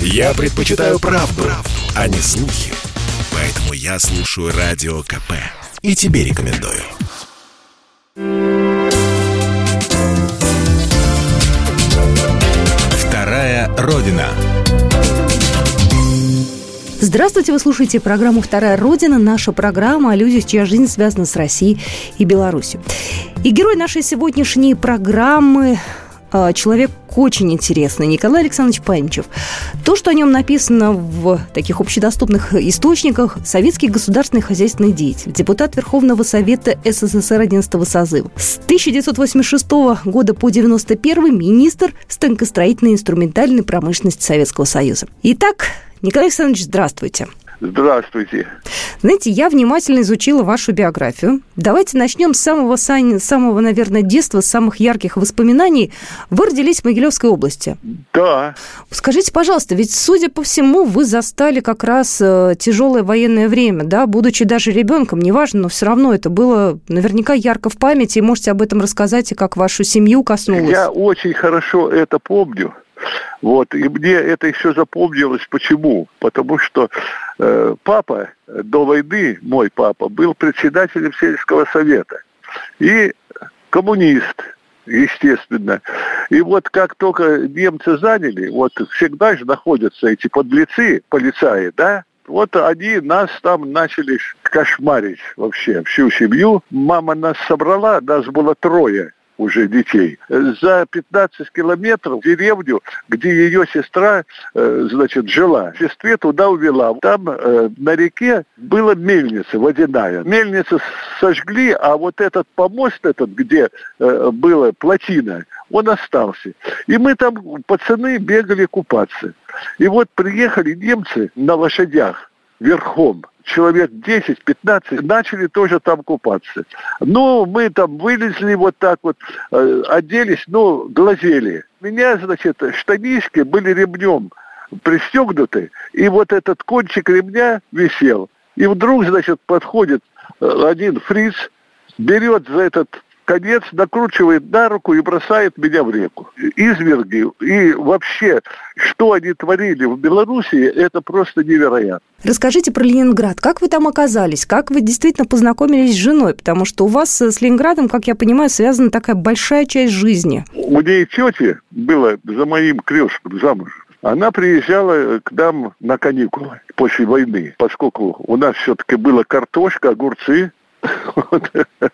Я предпочитаю правду, правду, а не слухи. Поэтому я слушаю Радио КП. И тебе рекомендую. Вторая Родина. Здравствуйте, вы слушаете программу «Вторая Родина». Наша программа о людях, чья жизнь связана с Россией и Беларусью. И герой нашей сегодняшней программы человек очень интересный, Николай Александрович Панчев. То, что о нем написано в таких общедоступных источниках, советский государственный хозяйственный деятель, депутат Верховного Совета СССР 11 созыва. С 1986 года по 91 министр станкостроительной инструментальной промышленности Советского Союза. Итак, Николай Александрович, здравствуйте. Здравствуйте. Знаете, я внимательно изучила вашу биографию. Давайте начнем с самого, самого, наверное, детства, с самых ярких воспоминаний. Вы родились в Могилевской области. Да. Скажите, пожалуйста, ведь, судя по всему, вы застали как раз э, тяжелое военное время, да, будучи даже ребенком, неважно, но все равно это было наверняка ярко в памяти, и можете об этом рассказать, и как вашу семью коснулось. Я очень хорошо это помню. Вот, и мне это еще запомнилось. Почему? Потому что э, папа до войны, мой папа, был председателем сельского совета. И коммунист, естественно. И вот как только немцы заняли, вот всегда же находятся эти подлецы, полицаи, да, вот они нас там начали кошмарить вообще, всю семью. Мама нас собрала, нас было трое уже детей. За 15 километров в деревню, где ее сестра, э, значит, жила. Сестре туда увела. Там э, на реке была мельница водяная. Мельницу сожгли, а вот этот помост этот, где э, была плотина, он остался. И мы там, пацаны, бегали купаться. И вот приехали немцы на лошадях верхом человек 10-15 начали тоже там купаться. Ну, мы там вылезли вот так вот, э, оделись, ну, глазели. Меня, значит, штанишки были ремнем пристегнуты, и вот этот кончик ремня висел. И вдруг, значит, подходит э, один фриц, берет за этот конец накручивает на руку и бросает меня в реку. Изверги и вообще, что они творили в Белоруссии, это просто невероятно. Расскажите про Ленинград. Как вы там оказались? Как вы действительно познакомились с женой? Потому что у вас с Ленинградом, как я понимаю, связана такая большая часть жизни. У нее тети было за моим крестным замуж. Она приезжала к нам на каникулы после войны, поскольку у нас все-таки была картошка, огурцы,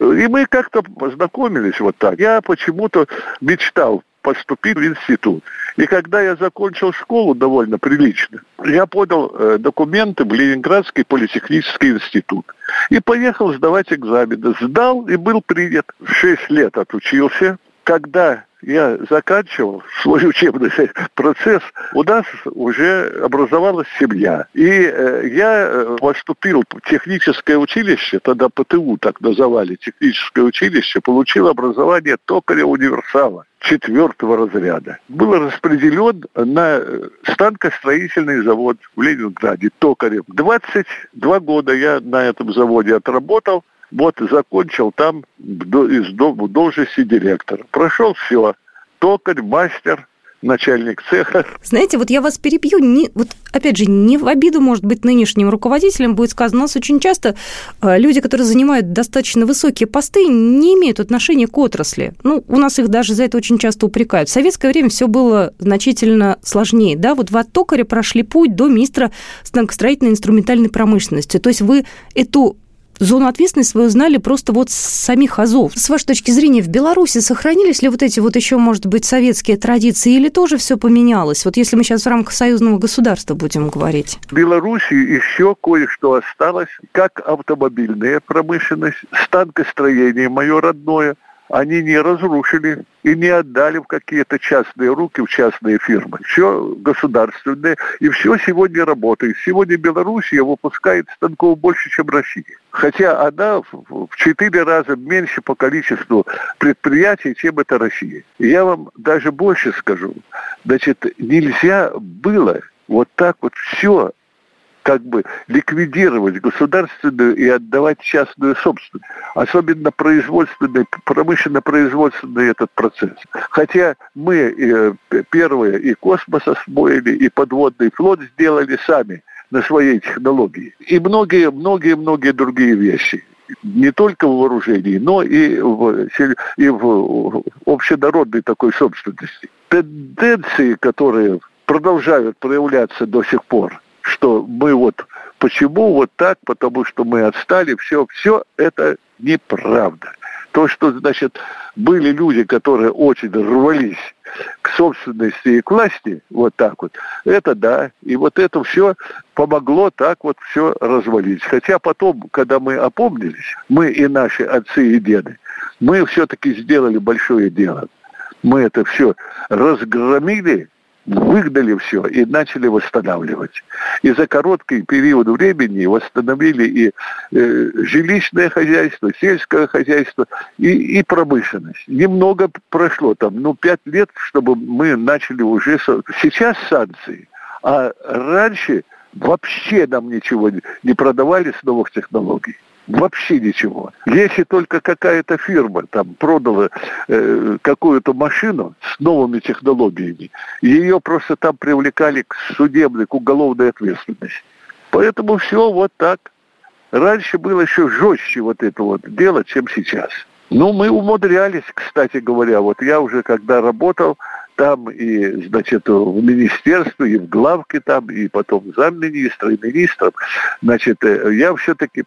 и мы как-то познакомились вот так. Я почему-то мечтал поступить в институт. И когда я закончил школу довольно прилично, я подал э, документы в Ленинградский политехнический институт. И поехал сдавать экзамены. Сдал и был принят. Шесть лет отучился. Когда я заканчивал свой учебный процесс, у нас уже образовалась семья. И э, я э, поступил в техническое училище, тогда ПТУ так называли, техническое училище, получил образование токаря универсала четвертого разряда. Был распределен на э, станкостроительный завод в Ленинграде, токарем. 22 года я на этом заводе отработал. Вот закончил там из должности директора. Прошел все. Токарь, мастер, начальник цеха. Знаете, вот я вас перебью, не, вот опять же, не в обиду, может быть, нынешним руководителям будет сказано, у нас очень часто э, люди, которые занимают достаточно высокие посты, не имеют отношения к отрасли. Ну, у нас их даже за это очень часто упрекают. В советское время все было значительно сложнее, да, вот от токаря прошли путь до министра станкостроительной инструментальной промышленности. То есть вы эту зону ответственности свою знали просто вот с самих азов. С вашей точки зрения, в Беларуси сохранились ли вот эти вот еще, может быть, советские традиции или тоже все поменялось? Вот если мы сейчас в рамках союзного государства будем говорить. В Беларуси еще кое-что осталось, как автомобильная промышленность, станкостроение мое родное – они не разрушили и не отдали в какие-то частные руки, в частные фирмы. Все государственное, и все сегодня работает. Сегодня Белоруссия выпускает станков больше, чем Россия. Хотя она в четыре раза меньше по количеству предприятий, чем это Россия. Я вам даже больше скажу. Значит, нельзя было вот так вот все как бы ликвидировать государственную и отдавать частную собственность. Особенно производственный, промышленно-производственный этот процесс. Хотя мы э, первые и космос освоили, и подводный флот сделали сами на своей технологии. И многие-многие-многие другие вещи не только в вооружении, но и в, и в общенародной такой собственности. Тенденции, которые продолжают проявляться до сих пор, что мы вот почему вот так, потому что мы отстали, все, все это неправда. То, что, значит, были люди, которые очень рвались к собственности и к власти, вот так вот, это да. И вот это все помогло так вот все развалить. Хотя потом, когда мы опомнились, мы и наши отцы и деды, мы все-таки сделали большое дело. Мы это все разгромили, выгнали все и начали восстанавливать. И за короткий период времени восстановили и э, жилищное хозяйство, сельское хозяйство и, и промышленность. Немного прошло там, ну, пять лет, чтобы мы начали уже... Сейчас санкции, а раньше вообще нам ничего не продавали с новых технологий. Вообще ничего. Если только какая-то фирма там продала э, какую-то машину с новыми технологиями, ее просто там привлекали к судебной, к уголовной ответственности. Поэтому все вот так. Раньше было еще жестче вот это вот дело, чем сейчас. Ну, мы умудрялись, кстати говоря. Вот я уже когда работал там и, значит, в министерстве, и в главке там, и потом замминистра, и министром, значит, э, я все-таки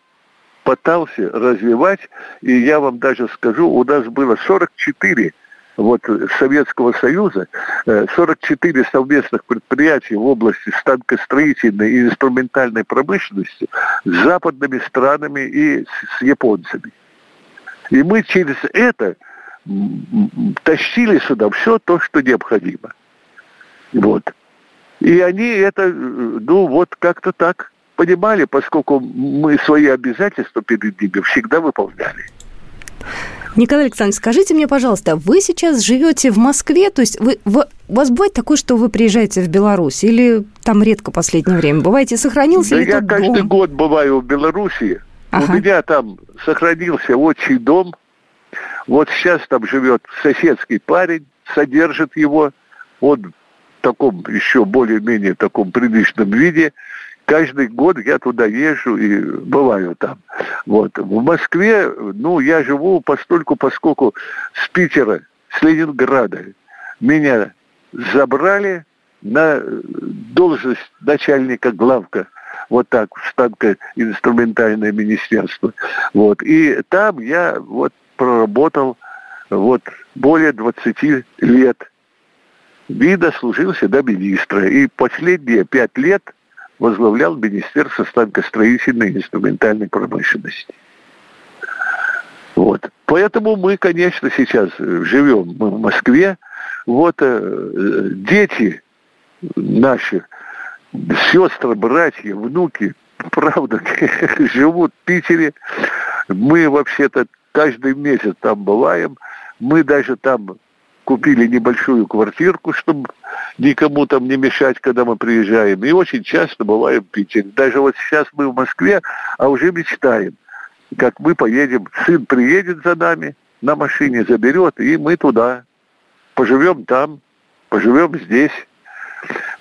пытался развивать, и я вам даже скажу, у нас было 44 вот Советского Союза, 44 э, совместных предприятий в области станкостроительной и инструментальной промышленности с западными странами и с японцами. И мы через это тащили сюда все то, что необходимо. Вот. И они это, э, ну вот как-то так понимали, поскольку мы свои обязательства перед ними всегда выполняли. Николай Александрович, скажите мне, пожалуйста, вы сейчас живете в Москве, то есть вы, вы, у вас бывает такое, что вы приезжаете в Беларусь, или там редко последнее время? Бываете, сохранился да ли я тот каждый дом? год бываю в Беларуси. Ага. У меня там сохранился отчий дом. Вот сейчас там живет соседский парень, содержит его. Он в таком еще более-менее таком приличном виде. Каждый год я туда езжу и бываю там. Вот. В Москве, ну, я живу постольку, поскольку с Питера, с Ленинграда меня забрали на должность начальника главка вот так, в станко-инструментальное министерство. Вот. И там я вот проработал вот более 20 лет. И дослужился до министра. И последние пять лет возглавлял Министерство станкостроительной и инструментальной промышленности. Вот. Поэтому мы, конечно, сейчас живем в Москве. Вот э, дети наши, сестры, братья, внуки, правда, живут в Питере. Мы вообще-то каждый месяц там бываем. Мы даже там купили небольшую квартирку, чтобы никому там не мешать, когда мы приезжаем. И очень часто бываем в Питере. Даже вот сейчас мы в Москве, а уже мечтаем, как мы поедем. Сын приедет за нами на машине, заберет, и мы туда. Поживем там, поживем здесь.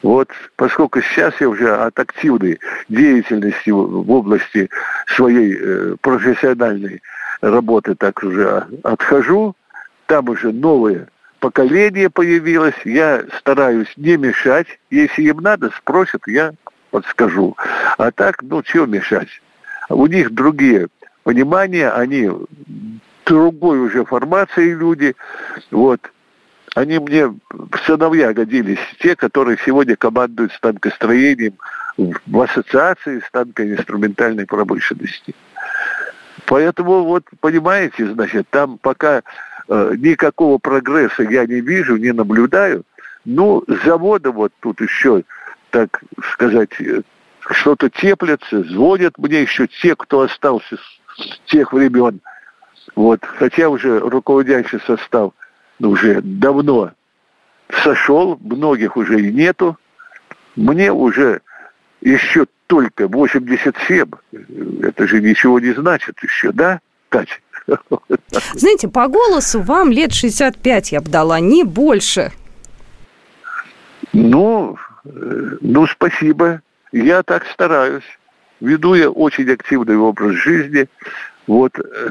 Вот, поскольку сейчас я уже от активной деятельности в области своей э, профессиональной работы так уже отхожу, там уже новые поколение появилось, я стараюсь не мешать. Если им надо, спросят, я подскажу. А так, ну, чего мешать? У них другие понимания, они другой уже формации люди. Вот. Они мне в сыновья годились, те, которые сегодня командуют станкостроением в ассоциации станкоинструментальной промышленности. Поэтому, вот, понимаете, значит, там пока никакого прогресса я не вижу, не наблюдаю. Ну, заводы вот тут еще, так сказать, э, что-то теплятся, звонят мне еще те, кто остался с тех времен. Вот, хотя уже руководящий состав ну, уже давно сошел, многих уже и нету. Мне уже еще только 87. Это же ничего не значит еще, да, Катя? Знаете, по голосу вам лет 65 я бы дала, не больше. Ну, э, ну, спасибо. Я так стараюсь. Веду я очень активный образ жизни. Вот э,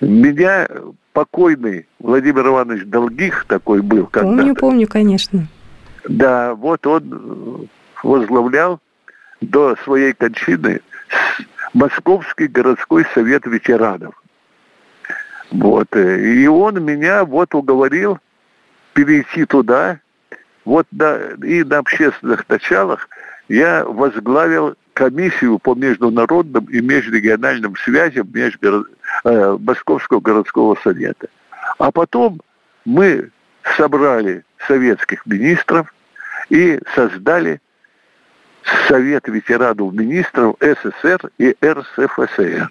меня покойный Владимир Иванович Долгих такой был когда-то. Помню, помню, конечно. Да, вот он возглавлял до своей кончины Московский городской совет ветеранов. Вот. Э, и он меня вот уговорил перейти туда. Вот на, и на общественных началах я возглавил комиссию по международным и межрегиональным связям между, э, Московского городского совета. А потом мы собрали советских министров и создали Совет ветеранов министров СССР и РСФСР.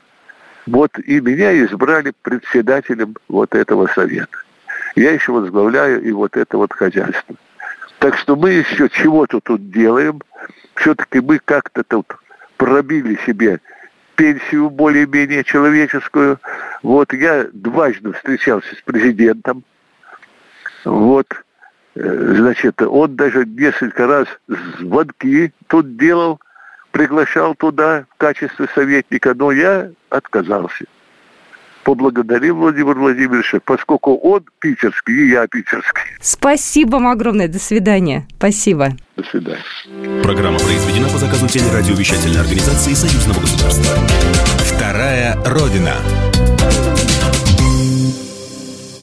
Вот и меня избрали председателем вот этого совета. Я еще возглавляю и вот это вот хозяйство. Так что мы еще чего-то тут делаем. Все-таки мы как-то тут пробили себе пенсию более-менее человеческую. Вот я дважды встречался с президентом. Вот, э, значит, он даже несколько раз звонки тут делал, приглашал туда в качестве советника, но я отказался. Поблагодарил Владимир Владимировича, поскольку он питерский, и я питерский. Спасибо вам огромное. До свидания. Спасибо. До свидания. Программа произведена по заказу телерадиовещательной организации Союзного государства. Вторая Родина.